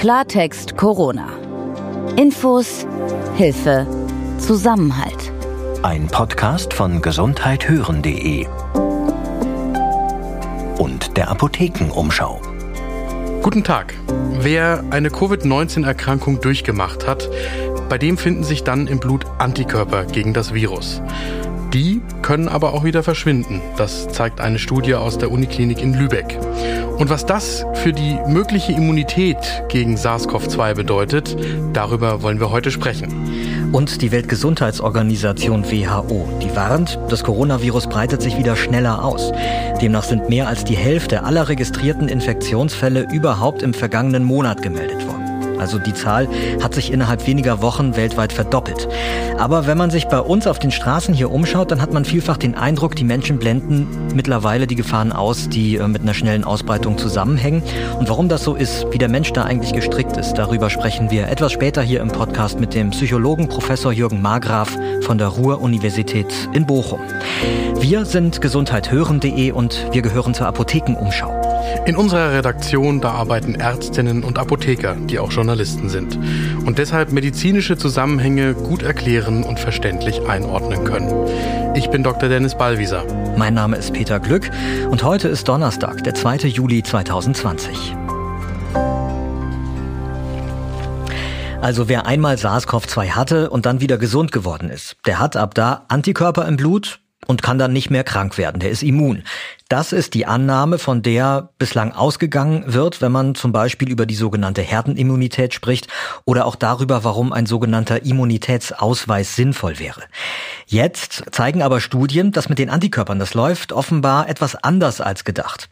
Klartext Corona. Infos, Hilfe, Zusammenhalt. Ein Podcast von gesundheithören.de und der Apothekenumschau. Guten Tag. Wer eine Covid-19-Erkrankung durchgemacht hat, bei dem finden sich dann im Blut Antikörper gegen das Virus. Die können aber auch wieder verschwinden. Das zeigt eine Studie aus der Uniklinik in Lübeck. Und was das für die mögliche Immunität gegen SARS-CoV-2 bedeutet, darüber wollen wir heute sprechen. Und die Weltgesundheitsorganisation WHO, die warnt, das Coronavirus breitet sich wieder schneller aus. Demnach sind mehr als die Hälfte aller registrierten Infektionsfälle überhaupt im vergangenen Monat gemeldet worden. Also die Zahl hat sich innerhalb weniger Wochen weltweit verdoppelt. Aber wenn man sich bei uns auf den Straßen hier umschaut, dann hat man vielfach den Eindruck, die Menschen blenden mittlerweile die Gefahren aus, die äh, mit einer schnellen Ausbreitung zusammenhängen. Und warum das so ist, wie der Mensch da eigentlich gestrickt ist, darüber sprechen wir etwas später hier im Podcast mit dem Psychologen Professor Jürgen Margraf von der Ruhr-Universität in Bochum. Wir sind gesundheithören.de und wir gehören zur Apothekenumschau. In unserer Redaktion, da arbeiten Ärztinnen und Apotheker, die auch Journalisten sind und deshalb medizinische Zusammenhänge gut erklären und verständlich einordnen können. Ich bin Dr. Dennis Ballwieser. Mein Name ist Peter Glück und heute ist Donnerstag, der 2. Juli 2020. Also wer einmal SARS-CoV-2 hatte und dann wieder gesund geworden ist, der hat ab da Antikörper im Blut, und kann dann nicht mehr krank werden. Der ist immun. Das ist die Annahme, von der bislang ausgegangen wird, wenn man zum Beispiel über die sogenannte Herdenimmunität spricht oder auch darüber, warum ein sogenannter Immunitätsausweis sinnvoll wäre. Jetzt zeigen aber Studien, dass mit den Antikörpern das läuft offenbar etwas anders als gedacht.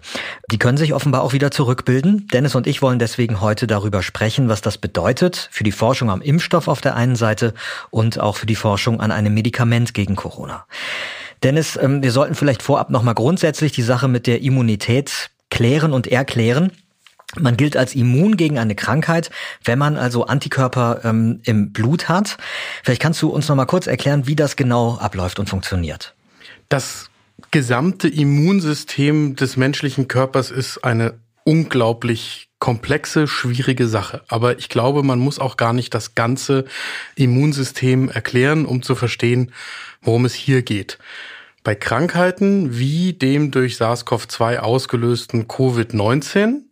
Die können sich offenbar auch wieder zurückbilden. Dennis und ich wollen deswegen heute darüber sprechen, was das bedeutet für die Forschung am Impfstoff auf der einen Seite und auch für die Forschung an einem Medikament gegen Corona. Dennis, ähm, wir sollten vielleicht vorab nochmal grundsätzlich die Sache mit der Immunität klären und erklären. Man gilt als immun gegen eine Krankheit, wenn man also Antikörper ähm, im Blut hat. Vielleicht kannst du uns noch mal kurz erklären, wie das genau abläuft und funktioniert. Das gesamte Immunsystem des menschlichen Körpers ist eine unglaublich komplexe, schwierige Sache. Aber ich glaube, man muss auch gar nicht das ganze Immunsystem erklären, um zu verstehen, worum es hier geht. Bei Krankheiten wie dem durch SARS-CoV-2 ausgelösten Covid-19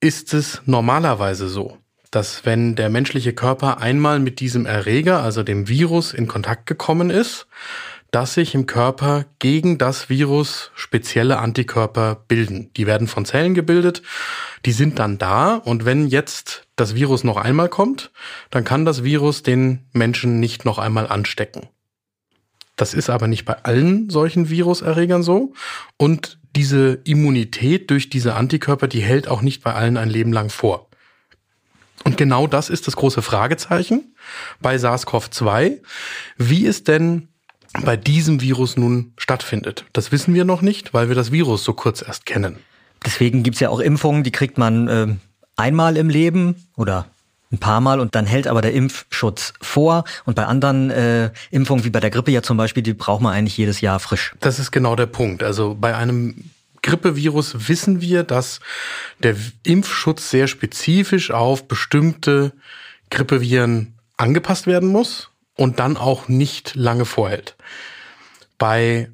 ist es normalerweise so, dass wenn der menschliche Körper einmal mit diesem Erreger, also dem Virus, in Kontakt gekommen ist, dass sich im Körper gegen das Virus spezielle Antikörper bilden. Die werden von Zellen gebildet, die sind dann da und wenn jetzt das Virus noch einmal kommt, dann kann das Virus den Menschen nicht noch einmal anstecken. Das ist aber nicht bei allen solchen Viruserregern so und diese Immunität durch diese Antikörper, die hält auch nicht bei allen ein Leben lang vor. Und genau das ist das große Fragezeichen bei SARS-CoV-2. Wie ist denn bei diesem Virus nun stattfindet. Das wissen wir noch nicht, weil wir das Virus so kurz erst kennen. Deswegen gibt's ja auch Impfungen, die kriegt man äh, einmal im Leben oder ein paar Mal und dann hält aber der Impfschutz vor. Und bei anderen äh, Impfungen, wie bei der Grippe ja zum Beispiel, die braucht man eigentlich jedes Jahr frisch. Das ist genau der Punkt. Also bei einem Grippevirus wissen wir, dass der Impfschutz sehr spezifisch auf bestimmte Grippeviren angepasst werden muss und dann auch nicht lange vorhält. Bei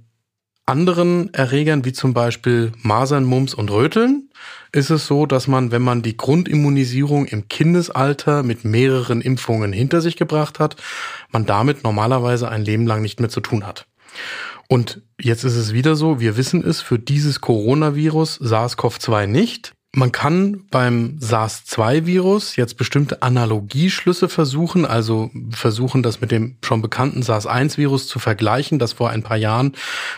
anderen Erregern wie zum Beispiel Masern, Mumps und Röteln ist es so, dass man, wenn man die Grundimmunisierung im Kindesalter mit mehreren Impfungen hinter sich gebracht hat, man damit normalerweise ein Leben lang nicht mehr zu tun hat. Und jetzt ist es wieder so, wir wissen es für dieses Coronavirus SARS-CoV-2 nicht. Man kann beim SARS-2-Virus jetzt bestimmte Analogieschlüsse versuchen, also versuchen, das mit dem schon bekannten SARS-1-Virus zu vergleichen, das vor ein paar Jahren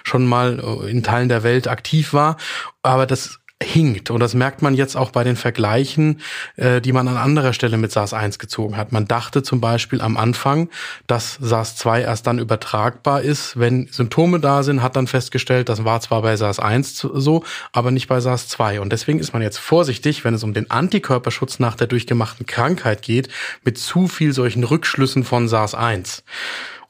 schon mal äh, in Teilen der Welt aktiv war. Aber das hinkt. Und das merkt man jetzt auch bei den Vergleichen, äh, die man an anderer Stelle mit SARS-1 gezogen hat. Man dachte zum Beispiel am Anfang, dass SARS-2 erst dann übertragbar ist, wenn Symptome da sind, hat dann festgestellt, das war zwar bei SARS-1 so, aber nicht bei SARS-2. Und deswegen ist man jetzt vorsichtig, wenn es um den Antikörperschutz nach der durchgemachten Krankheit geht, mit zu viel solchen Rückschlüssen von SARS-1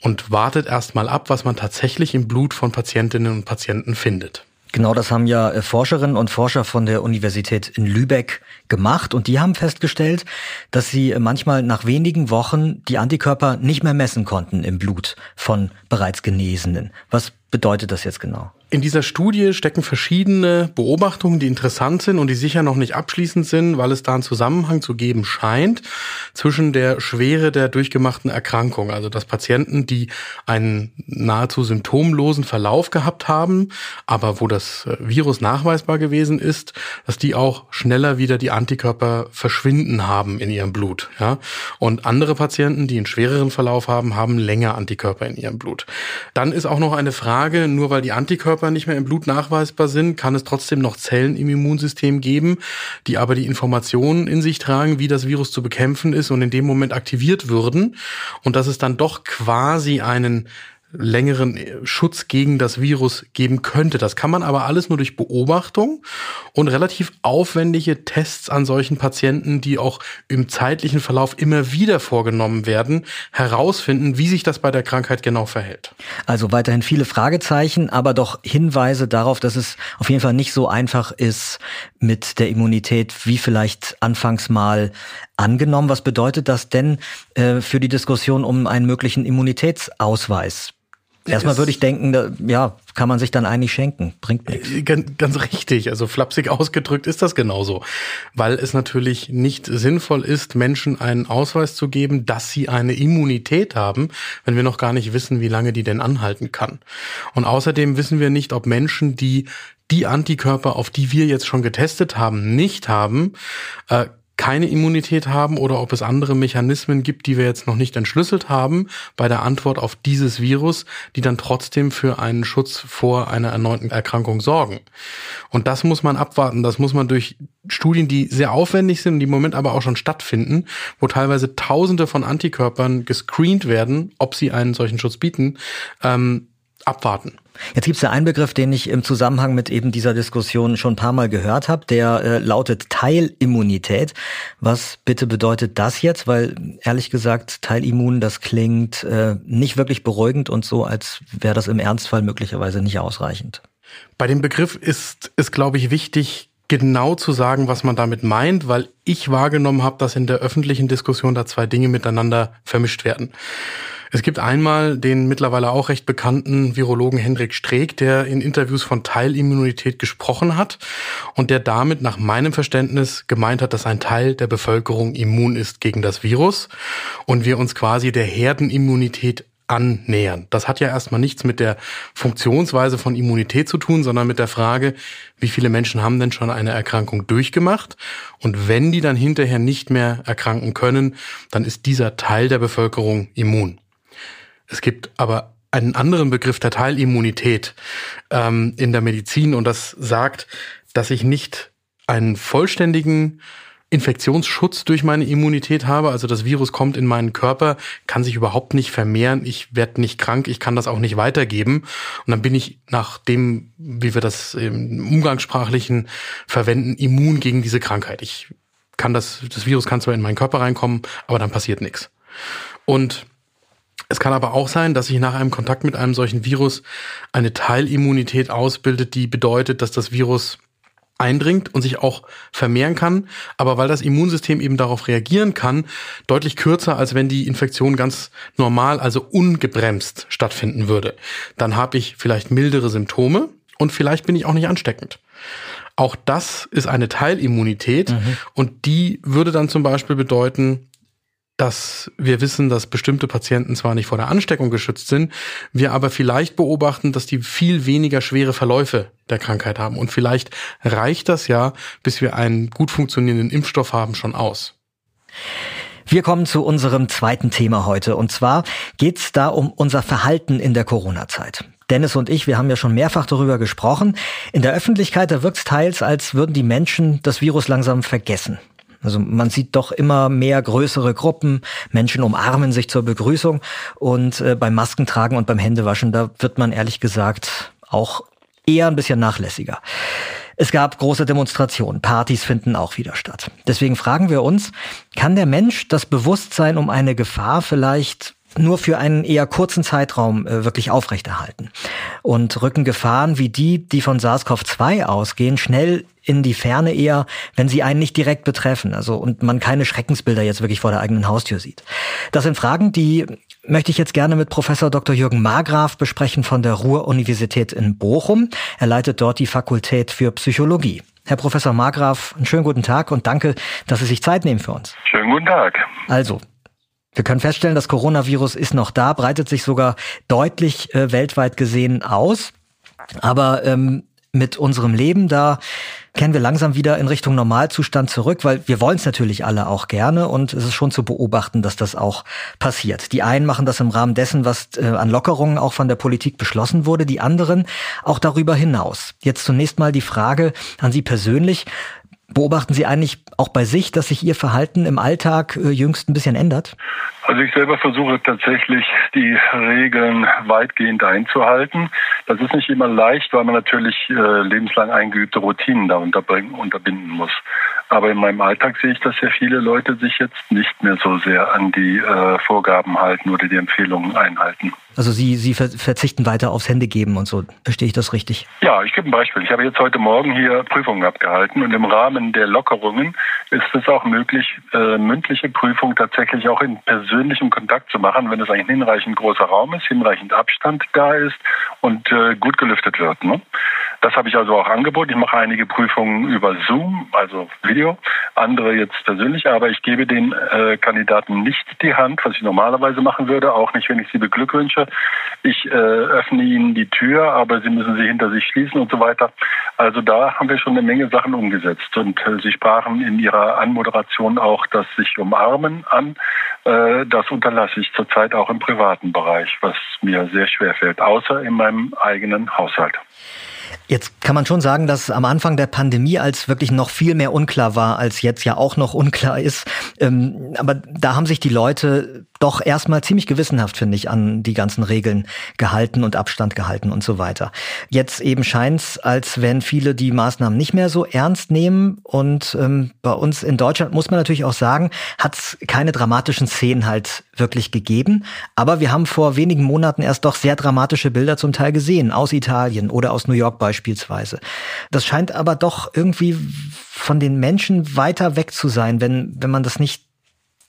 und wartet erstmal ab, was man tatsächlich im Blut von Patientinnen und Patienten findet. Genau, das haben ja äh, Forscherinnen und Forscher von der Universität in Lübeck gemacht und die haben festgestellt, dass sie äh, manchmal nach wenigen Wochen die Antikörper nicht mehr messen konnten im Blut von bereits Genesenen. Was bedeutet das jetzt genau? In dieser Studie stecken verschiedene Beobachtungen, die interessant sind und die sicher noch nicht abschließend sind, weil es da einen Zusammenhang zu geben scheint zwischen der Schwere der durchgemachten Erkrankung. Also dass Patienten, die einen nahezu symptomlosen Verlauf gehabt haben, aber wo das äh, Virus nachweisbar gewesen ist, dass die auch schneller wieder die Antikörper verschwinden haben in ihrem Blut. Ja? Und andere Patienten, die einen schwereren Verlauf haben, haben länger Antikörper in ihrem Blut. Dann ist auch noch eine Frage, nur weil die Antikörper Antikörper nicht mehr im Blut nachweisbar sind, kann es trotzdem noch Zellen im Immunsystem geben, die aber die Informationen in sich tragen, wie das Virus zu bekämpfen ist und in dem Moment aktiviert würden. Und dass es dann doch quasi einen längeren Schutz gegen das Virus geben könnte. Das kann man aber alles nur durch Beobachtung und relativ aufwendige Tests an solchen Patienten, die auch im zeitlichen Verlauf immer wieder vorgenommen werden, herausfinden, wie sich das bei der Krankheit genau verhält. Also weiterhin viele Fragezeichen, aber doch Hinweise darauf, dass es auf jeden Fall nicht so einfach ist mit der Immunität, wie vielleicht anfangs mal angenommen. Was bedeutet das denn äh, für die Diskussion um einen möglichen Immunitätsausweis? Erstmal würde ich denken, da, ja, kann man sich dann eigentlich schenken, bringt nichts. Äh, ganz, ganz richtig, also flapsig ausgedrückt ist das genauso, weil es natürlich nicht sinnvoll ist, Menschen einen Ausweis zu geben, dass sie eine Immunität haben, wenn wir noch gar nicht wissen, wie lange die denn anhalten kann. Und außerdem wissen wir nicht, ob Menschen, die die Antikörper, auf die wir jetzt schon getestet haben, nicht haben, äh, keine Immunität haben oder ob es andere Mechanismen gibt, die wir jetzt noch nicht entschlüsselt haben bei der Antwort auf dieses Virus, die dann trotzdem für einen Schutz vor einer erneuten Erkrankung sorgen. Und das muss man abwarten. Das muss man durch Studien, die sehr aufwendig sind und die im Moment aber auch schon stattfinden, wo teilweise Tausende von Antikörpern gescreent werden, ob sie einen solchen Schutz bieten, ähm, abwarten. Jetzt gibt es ja einen Begriff, den ich im Zusammenhang mit eben dieser Diskussion schon ein paar Mal gehört habe, der äh, lautet Teilimmunität. Was bitte bedeutet das jetzt? Weil ehrlich gesagt, Teilimmun, das klingt äh, nicht wirklich beruhigend und so, als wäre das im Ernstfall möglicherweise nicht ausreichend. Bei dem Begriff ist es, glaube ich, wichtig, genau zu sagen, was man damit meint, weil ich wahrgenommen habe, dass in der öffentlichen Diskussion da zwei Dinge miteinander vermischt werden. Es gibt einmal den mittlerweile auch recht bekannten Virologen Hendrik Streeck, der in Interviews von Teilimmunität gesprochen hat und der damit nach meinem Verständnis gemeint hat, dass ein Teil der Bevölkerung immun ist gegen das Virus und wir uns quasi der Herdenimmunität annähern. Das hat ja erstmal nichts mit der Funktionsweise von Immunität zu tun, sondern mit der Frage, wie viele Menschen haben denn schon eine Erkrankung durchgemacht? Und wenn die dann hinterher nicht mehr erkranken können, dann ist dieser Teil der Bevölkerung immun. Es gibt aber einen anderen Begriff der Teilimmunität ähm, in der Medizin und das sagt, dass ich nicht einen vollständigen Infektionsschutz durch meine Immunität habe. Also das Virus kommt in meinen Körper, kann sich überhaupt nicht vermehren, ich werde nicht krank, ich kann das auch nicht weitergeben. Und dann bin ich nach dem, wie wir das im Umgangssprachlichen verwenden, immun gegen diese Krankheit. Ich kann das, das Virus kann zwar in meinen Körper reinkommen, aber dann passiert nichts. Und es kann aber auch sein, dass sich nach einem Kontakt mit einem solchen Virus eine Teilimmunität ausbildet, die bedeutet, dass das Virus eindringt und sich auch vermehren kann, aber weil das Immunsystem eben darauf reagieren kann, deutlich kürzer, als wenn die Infektion ganz normal, also ungebremst stattfinden würde. Dann habe ich vielleicht mildere Symptome und vielleicht bin ich auch nicht ansteckend. Auch das ist eine Teilimmunität mhm. und die würde dann zum Beispiel bedeuten, dass wir wissen, dass bestimmte Patienten zwar nicht vor der Ansteckung geschützt sind, wir aber vielleicht beobachten, dass die viel weniger schwere Verläufe der Krankheit haben. Und vielleicht reicht das ja, bis wir einen gut funktionierenden Impfstoff haben, schon aus. Wir kommen zu unserem zweiten Thema heute. Und zwar geht es da um unser Verhalten in der Corona-Zeit. Dennis und ich, wir haben ja schon mehrfach darüber gesprochen. In der Öffentlichkeit, da wirkt es teils, als würden die Menschen das Virus langsam vergessen. Also man sieht doch immer mehr größere Gruppen, Menschen umarmen sich zur Begrüßung und äh, beim Maskentragen und beim Händewaschen, da wird man ehrlich gesagt auch eher ein bisschen nachlässiger. Es gab große Demonstrationen, Partys finden auch wieder statt. Deswegen fragen wir uns, kann der Mensch das Bewusstsein um eine Gefahr vielleicht nur für einen eher kurzen Zeitraum äh, wirklich aufrechterhalten und rücken Gefahren wie die, die von SARS-CoV-2 ausgehen, schnell in die Ferne eher, wenn sie einen nicht direkt betreffen, also und man keine Schreckensbilder jetzt wirklich vor der eigenen Haustür sieht. Das sind Fragen, die möchte ich jetzt gerne mit Professor Dr. Jürgen Margraf besprechen von der Ruhr-Universität in Bochum. Er leitet dort die Fakultät für Psychologie. Herr Professor Margraf, einen schönen guten Tag und danke, dass Sie sich Zeit nehmen für uns. Schönen guten Tag. Also, wir können feststellen, das Coronavirus ist noch da, breitet sich sogar deutlich äh, weltweit gesehen aus. Aber ähm, mit unserem Leben, da kennen wir langsam wieder in Richtung Normalzustand zurück, weil wir wollen es natürlich alle auch gerne und es ist schon zu beobachten, dass das auch passiert. Die einen machen das im Rahmen dessen, was äh, an Lockerungen auch von der Politik beschlossen wurde, die anderen auch darüber hinaus. Jetzt zunächst mal die Frage an Sie persönlich. Beobachten Sie eigentlich auch bei sich, dass sich Ihr Verhalten im Alltag äh, jüngst ein bisschen ändert? Also ich selber versuche tatsächlich die Regeln weitgehend einzuhalten. Das ist nicht immer leicht, weil man natürlich äh, lebenslang eingeübte Routinen da unterbinden muss. Aber in meinem Alltag sehe ich, dass sehr viele Leute sich jetzt nicht mehr so sehr an die äh, Vorgaben halten oder die Empfehlungen einhalten. Also Sie, Sie verzichten weiter aufs Händegeben und so. Verstehe ich das richtig? Ja, ich gebe ein Beispiel. Ich habe jetzt heute Morgen hier Prüfungen abgehalten und im Rahmen der Lockerungen ist es auch möglich, äh, mündliche Prüfungen tatsächlich auch in persönlichem Kontakt zu machen, wenn es ein hinreichend großer Raum ist, hinreichend Abstand da ist und äh, gut gelüftet wird. Ne? Das habe ich also auch angeboten. Ich mache einige Prüfungen über Zoom, also Video, andere jetzt persönlich, aber ich gebe den äh, Kandidaten nicht die Hand, was ich normalerweise machen würde, auch nicht, wenn ich sie beglückwünsche. Ich äh, öffne ihnen die Tür, aber sie müssen sie hinter sich schließen und so weiter. Also da haben wir schon eine Menge Sachen umgesetzt. Und äh, Sie sprachen in Ihrer Anmoderation auch das sich umarmen an. Äh, das unterlasse ich zurzeit auch im privaten Bereich, was mir sehr schwer fällt, außer in meinem eigenen Haushalt. Jetzt kann man schon sagen, dass am Anfang der Pandemie, als wirklich noch viel mehr unklar war, als jetzt ja auch noch unklar ist, ähm, aber da haben sich die Leute doch erstmal ziemlich gewissenhaft, finde ich, an die ganzen Regeln gehalten und Abstand gehalten und so weiter. Jetzt eben scheint's, als wenn viele die Maßnahmen nicht mehr so ernst nehmen. Und ähm, bei uns in Deutschland muss man natürlich auch sagen, hat's keine dramatischen Szenen halt wirklich gegeben. Aber wir haben vor wenigen Monaten erst doch sehr dramatische Bilder zum Teil gesehen, aus Italien oder aus New York beispielsweise. Das scheint aber doch irgendwie von den Menschen weiter weg zu sein, wenn, wenn man das nicht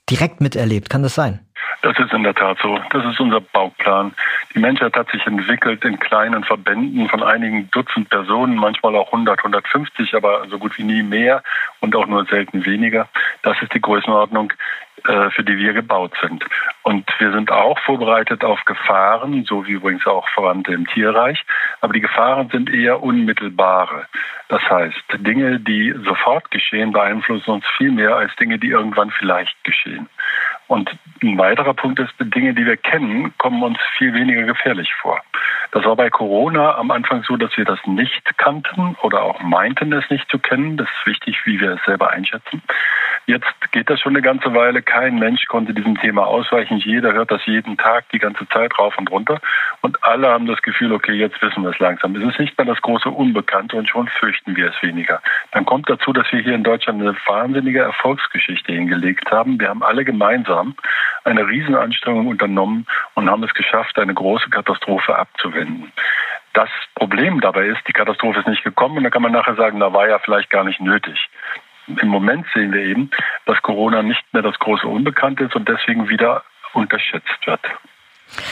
direkt miterlebt. Kann das sein? Das ist in der Tat so. Das ist unser Bauplan. Die Menschheit hat sich entwickelt in kleinen Verbänden von einigen Dutzend Personen, manchmal auch 100, 150, aber so gut wie nie mehr und auch nur selten weniger. Das ist die Größenordnung, äh, für die wir gebaut sind. Und wir sind auch vorbereitet auf Gefahren, so wie übrigens auch Verwandte im Tierreich. Aber die Gefahren sind eher unmittelbare. Das heißt, Dinge, die sofort geschehen, beeinflussen uns viel mehr als Dinge, die irgendwann vielleicht geschehen. Und ein weiterer Punkt ist, Dinge, die wir kennen, kommen uns viel weniger gefährlich vor. Das war bei Corona am Anfang so, dass wir das nicht kannten oder auch meinten, es nicht zu kennen. Das ist wichtig, wie wir es selber einschätzen. Jetzt geht das schon eine ganze Weile. Kein Mensch konnte diesem Thema ausweichen. Jeder hört das jeden Tag, die ganze Zeit rauf und runter. Und alle haben das Gefühl, okay, jetzt wissen wir es langsam. Es ist nicht mehr das große Unbekannte und schon fürchten wir es weniger. Dann kommt dazu, dass wir hier in Deutschland eine wahnsinnige Erfolgsgeschichte hingelegt haben. Wir haben alle gemeinsam eine Riesenanstrengung unternommen und haben es geschafft, eine große Katastrophe abzuwenden. Das Problem dabei ist, die Katastrophe ist nicht gekommen und da kann man nachher sagen, da war ja vielleicht gar nicht nötig im Moment sehen wir eben, dass Corona nicht mehr das große Unbekannte ist und deswegen wieder unterschätzt wird.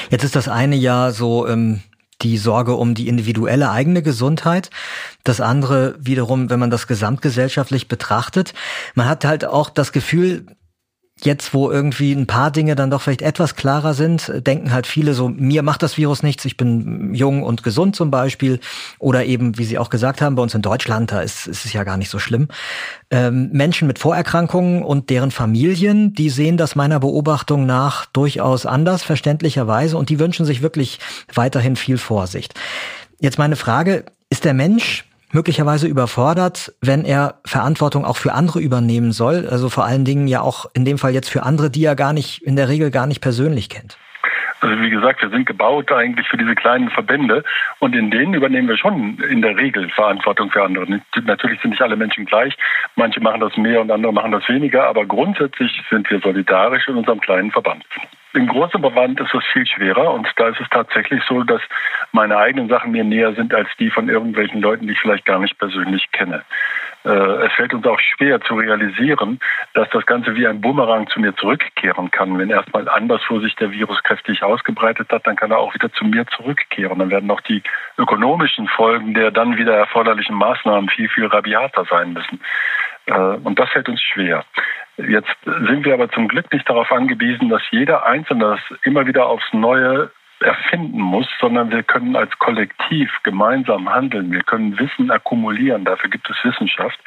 Jetzt ist das eine ja so ähm, die Sorge um die individuelle eigene Gesundheit. Das andere wiederum, wenn man das gesamtgesellschaftlich betrachtet, man hat halt auch das Gefühl, jetzt, wo irgendwie ein paar Dinge dann doch vielleicht etwas klarer sind, denken halt viele so, mir macht das Virus nichts, ich bin jung und gesund zum Beispiel. Oder eben, wie Sie auch gesagt haben, bei uns in Deutschland, da ist, ist es ja gar nicht so schlimm. Ähm, Menschen mit Vorerkrankungen und deren Familien, die sehen das meiner Beobachtung nach durchaus anders, verständlicherweise, und die wünschen sich wirklich weiterhin viel Vorsicht. Jetzt meine Frage, ist der Mensch möglicherweise überfordert, wenn er Verantwortung auch für andere übernehmen soll. Also vor allen Dingen ja auch in dem Fall jetzt für andere, die er gar nicht, in der Regel gar nicht persönlich kennt. Also wie gesagt, wir sind gebaut eigentlich für diese kleinen Verbände und in denen übernehmen wir schon in der Regel Verantwortung für andere. Natürlich sind nicht alle Menschen gleich. Manche machen das mehr und andere machen das weniger, aber grundsätzlich sind wir solidarisch in unserem kleinen Verband. Im großen Verband ist es viel schwerer und da ist es tatsächlich so, dass meine eigenen Sachen mir näher sind als die von irgendwelchen Leuten, die ich vielleicht gar nicht persönlich kenne. Äh, es fällt uns auch schwer zu realisieren, dass das Ganze wie ein Bumerang zu mir zurückkehren kann. Wenn erstmal anderswo sich der Virus kräftig ausgebreitet hat, dann kann er auch wieder zu mir zurückkehren. Dann werden auch die ökonomischen Folgen der dann wieder erforderlichen Maßnahmen viel, viel rabiater sein müssen. Äh, und das fällt uns schwer. Jetzt sind wir aber zum Glück nicht darauf angewiesen, dass jeder Einzelne das immer wieder aufs Neue erfinden muss, sondern wir können als Kollektiv gemeinsam handeln. Wir können Wissen akkumulieren. Dafür gibt es Wissenschaft.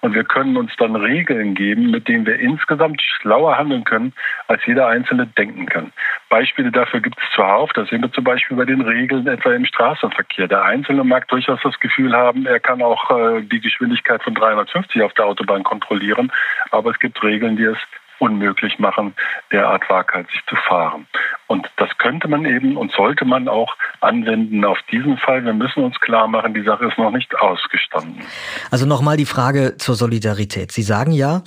Und wir können uns dann Regeln geben, mit denen wir insgesamt schlauer handeln können, als jeder Einzelne denken kann. Beispiele dafür gibt es zuhauf. Das sehen wir zum Beispiel bei den Regeln etwa im Straßenverkehr. Der Einzelne mag durchaus das Gefühl haben, er kann auch äh, die Geschwindigkeit von 350 auf der Autobahn kontrollieren. Aber es gibt Regeln, die es unmöglich machen, derart waghalsig zu fahren. Und das könnte man eben und sollte man auch anwenden auf diesen Fall. Wir müssen uns klar machen, die Sache ist noch nicht ausgestanden. Also nochmal die Frage zur Solidarität. Sie sagen ja,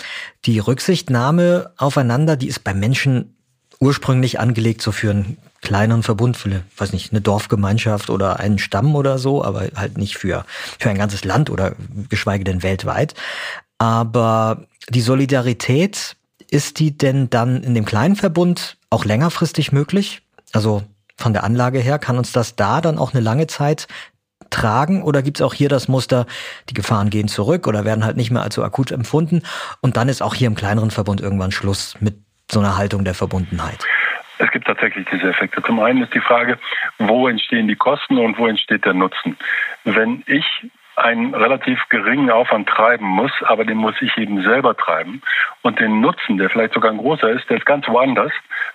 die Rücksichtnahme aufeinander, die ist beim Menschen ursprünglich angelegt so für einen kleineren Verbund, für eine, weiß nicht, eine Dorfgemeinschaft oder einen Stamm oder so, aber halt nicht für, für ein ganzes Land oder geschweige denn weltweit. Aber die Solidarität ist die denn dann in dem kleinen Verbund auch längerfristig möglich? Also von der Anlage her, kann uns das da dann auch eine lange Zeit tragen oder gibt es auch hier das Muster, die Gefahren gehen zurück oder werden halt nicht mehr allzu akut empfunden und dann ist auch hier im kleineren Verbund irgendwann Schluss mit so einer Haltung der Verbundenheit? Es gibt tatsächlich diese Effekte. Zum einen ist die Frage, wo entstehen die Kosten und wo entsteht der Nutzen. Wenn ich einen relativ geringen Aufwand treiben muss, aber den muss ich eben selber treiben. Und den Nutzen, der vielleicht sogar ein großer ist, der ist ganz woanders,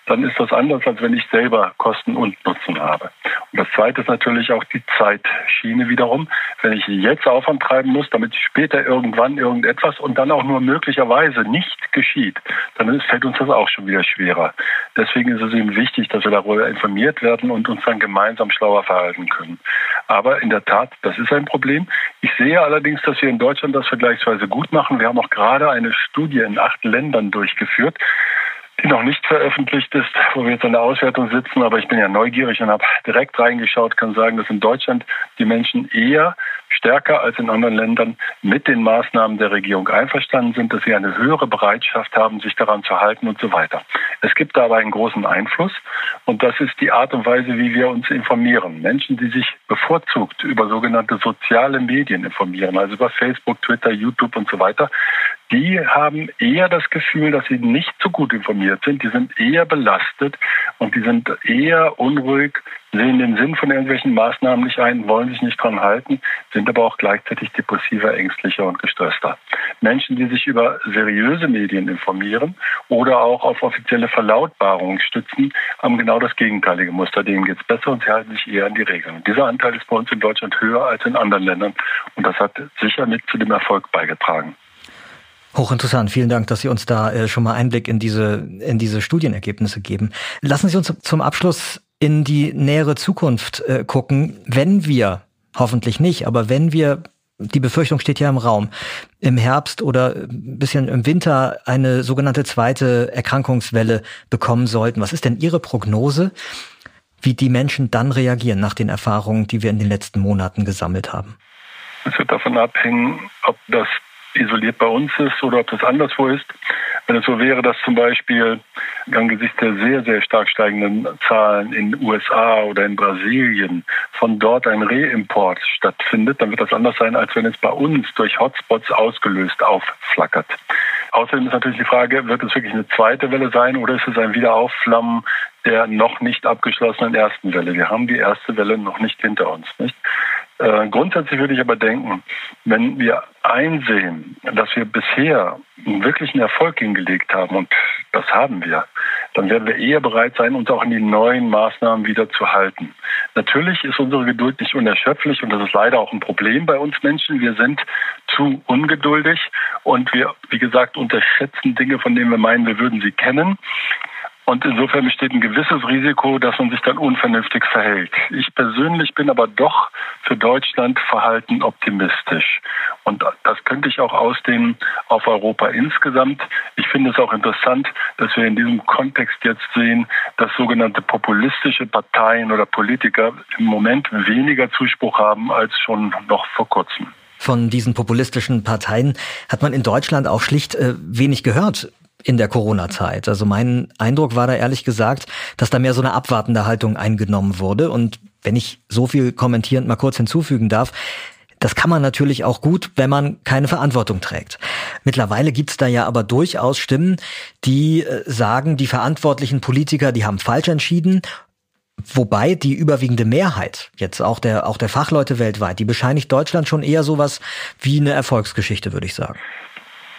dann ist das anders, als wenn ich selber Kosten und Nutzen habe. Und das Zweite ist natürlich auch die Zeitschiene wiederum. Wenn ich jetzt Aufwand treiben muss, damit später irgendwann irgendetwas und dann auch nur möglicherweise nicht geschieht, dann fällt uns das auch schon wieder schwerer. Deswegen ist es eben wichtig, dass wir darüber informiert werden und uns dann gemeinsam schlauer verhalten können. Aber in der Tat, das ist ein Problem. Ich sehe allerdings, dass wir in Deutschland das vergleichsweise gut machen. Wir haben auch gerade eine Studie in acht Ländern durchgeführt, die noch nicht veröffentlicht ist, wo wir jetzt an der Auswertung sitzen. Aber ich bin ja neugierig und habe direkt reingeschaut, kann sagen, dass in Deutschland die Menschen eher stärker als in anderen Ländern mit den Maßnahmen der Regierung einverstanden sind, dass sie eine höhere Bereitschaft haben, sich daran zu halten und so weiter. Es gibt dabei einen großen Einfluss und das ist die Art und Weise, wie wir uns informieren. Menschen, die sich bevorzugt über sogenannte soziale Medien informieren, also über Facebook, Twitter, YouTube und so weiter, die haben eher das Gefühl, dass sie nicht so gut informiert sind. Die sind eher belastet und die sind eher unruhig, sehen den Sinn von irgendwelchen Maßnahmen nicht ein, wollen sich nicht dran halten, sind aber auch gleichzeitig depressiver, ängstlicher und gestresster. Menschen, die sich über seriöse Medien informieren oder auch auf offizielle Verlautbarungen stützen, haben genau das gegenteilige Muster. Denen geht es besser und sie halten sich eher an die Regeln. dieser Anteil ist bei uns in Deutschland höher als in anderen Ländern und das hat sicher mit zu dem Erfolg beigetragen. Hochinteressant. Vielen Dank, dass Sie uns da äh, schon mal Einblick in diese, in diese Studienergebnisse geben. Lassen Sie uns zum Abschluss in die nähere Zukunft äh, gucken. Wenn wir, hoffentlich nicht, aber wenn wir die Befürchtung steht ja im Raum, im Herbst oder ein bisschen im Winter eine sogenannte zweite Erkrankungswelle bekommen sollten. Was ist denn Ihre Prognose, wie die Menschen dann reagieren nach den Erfahrungen, die wir in den letzten Monaten gesammelt haben? Es wird davon abhängen, ob das isoliert bei uns ist oder ob das anderswo ist. Wenn es so wäre, dass zum Beispiel angesichts der sehr, sehr stark steigenden Zahlen in den USA oder in Brasilien von dort ein Reimport stattfindet, dann wird das anders sein, als wenn es bei uns durch Hotspots ausgelöst aufflackert. Außerdem ist natürlich die Frage, wird es wirklich eine zweite Welle sein oder ist es ein Wiederaufflammen der noch nicht abgeschlossenen ersten Welle? Wir haben die erste Welle noch nicht hinter uns, nicht? Äh, grundsätzlich würde ich aber denken, wenn wir einsehen, dass wir bisher einen wirklichen Erfolg hingelegt haben, und das haben wir, dann werden wir eher bereit sein, uns auch in die neuen Maßnahmen wieder zu halten. Natürlich ist unsere Geduld nicht unerschöpflich und das ist leider auch ein Problem bei uns Menschen. Wir sind zu ungeduldig und wir, wie gesagt, unterschätzen Dinge, von denen wir meinen, wir würden sie kennen. Und insofern besteht ein gewisses Risiko, dass man sich dann unvernünftig verhält. Ich persönlich bin aber doch für Deutschland verhalten optimistisch. Und das könnte ich auch ausdehnen auf Europa insgesamt. Ich finde es auch interessant, dass wir in diesem Kontext jetzt sehen, dass sogenannte populistische Parteien oder Politiker im Moment weniger Zuspruch haben als schon noch vor kurzem. Von diesen populistischen Parteien hat man in Deutschland auch schlicht äh, wenig gehört in der Corona-Zeit. Also mein Eindruck war da ehrlich gesagt, dass da mehr so eine abwartende Haltung eingenommen wurde. Und wenn ich so viel kommentierend mal kurz hinzufügen darf, das kann man natürlich auch gut, wenn man keine Verantwortung trägt. Mittlerweile gibt's da ja aber durchaus Stimmen, die äh, sagen, die verantwortlichen Politiker, die haben falsch entschieden Wobei die überwiegende Mehrheit, jetzt auch der, auch der Fachleute weltweit, die bescheinigt Deutschland schon eher sowas wie eine Erfolgsgeschichte, würde ich sagen.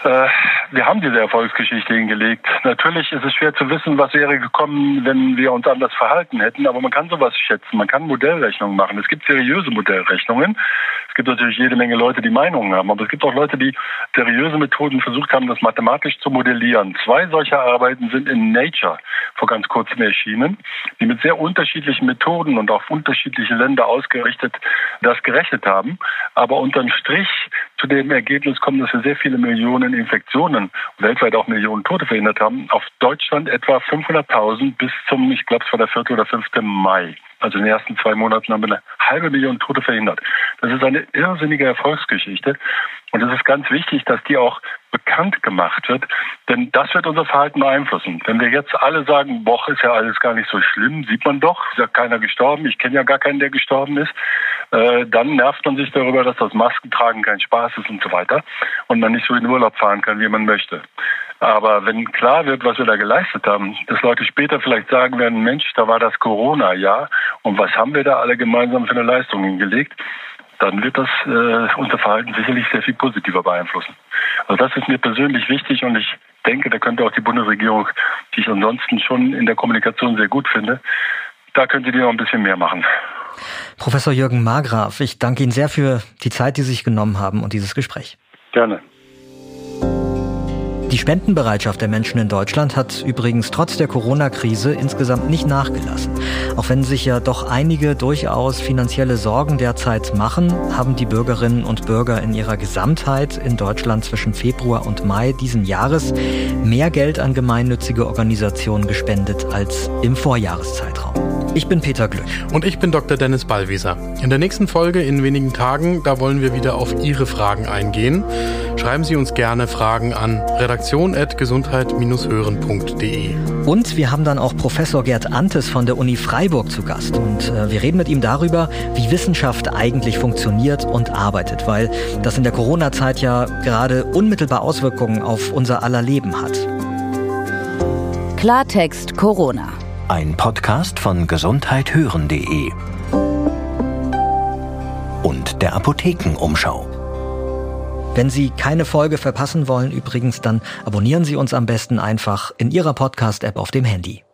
Äh, wir haben diese Erfolgsgeschichte hingelegt. Natürlich ist es schwer zu wissen, was wäre gekommen, wenn wir uns anders verhalten hätten, aber man kann sowas schätzen. Man kann Modellrechnungen machen. Es gibt seriöse Modellrechnungen. Es gibt natürlich jede Menge Leute, die Meinungen haben, aber es gibt auch Leute, die seriöse Methoden versucht haben, das mathematisch zu modellieren. Zwei solcher Arbeiten sind in Nature vor ganz kurzem erschienen, die mit sehr unterschiedlichen Methoden und auf unterschiedliche Länder ausgerichtet das gerechnet haben, aber unterm Strich zu dem Ergebnis kommen, dass wir sehr viele Millionen Infektionen, weltweit auch Millionen Tote verhindert haben. Auf Deutschland etwa 500.000 bis zum, ich glaube, es war der 4. oder 5. Mai. Also in den ersten zwei Monaten haben wir eine halbe Million Tote verhindert. Das ist eine irrsinnige Erfolgsgeschichte. Und es ist ganz wichtig, dass die auch bekannt gemacht wird, denn das wird unser Verhalten beeinflussen. Wenn wir jetzt alle sagen, boah, ist ja alles gar nicht so schlimm, sieht man doch, ist ja keiner gestorben, ich kenne ja gar keinen, der gestorben ist, äh, dann nervt man sich darüber, dass das Maskentragen kein Spaß ist und so weiter und man nicht so in den Urlaub fahren kann, wie man möchte. Aber wenn klar wird, was wir da geleistet haben, dass Leute später vielleicht sagen werden, Mensch, da war das Corona-Jahr und was haben wir da alle gemeinsam für eine Leistung hingelegt, dann wird das äh, unser Verhalten sicherlich sehr viel positiver beeinflussen. Also das ist mir persönlich wichtig und ich denke, da könnte auch die Bundesregierung, die ich ansonsten schon in der Kommunikation sehr gut finde, da könnte die noch ein bisschen mehr machen. Professor Jürgen Margraf, ich danke Ihnen sehr für die Zeit, die Sie sich genommen haben und dieses Gespräch. Gerne. Die Spendenbereitschaft der Menschen in Deutschland hat übrigens trotz der Corona-Krise insgesamt nicht nachgelassen. Auch wenn sich ja doch einige durchaus finanzielle Sorgen derzeit machen, haben die Bürgerinnen und Bürger in ihrer Gesamtheit in Deutschland zwischen Februar und Mai diesen Jahres mehr Geld an gemeinnützige Organisationen gespendet als im Vorjahreszeitraum. Ich bin Peter Glück. Und ich bin Dr. Dennis Ballwieser. In der nächsten Folge in wenigen Tagen, da wollen wir wieder auf Ihre Fragen eingehen. Schreiben Sie uns gerne Fragen an redaktion.gesundheit-hören.de. Und wir haben dann auch Professor Gerd Antes von der Uni Freiburg zu Gast. Und äh, wir reden mit ihm darüber, wie Wissenschaft eigentlich funktioniert und arbeitet, weil das in der Corona-Zeit ja gerade unmittelbar Auswirkungen auf unser aller Leben hat. Klartext Corona. Ein Podcast von gesundheithören.de und der Apothekenumschau. Wenn Sie keine Folge verpassen wollen, übrigens, dann abonnieren Sie uns am besten einfach in Ihrer Podcast-App auf dem Handy.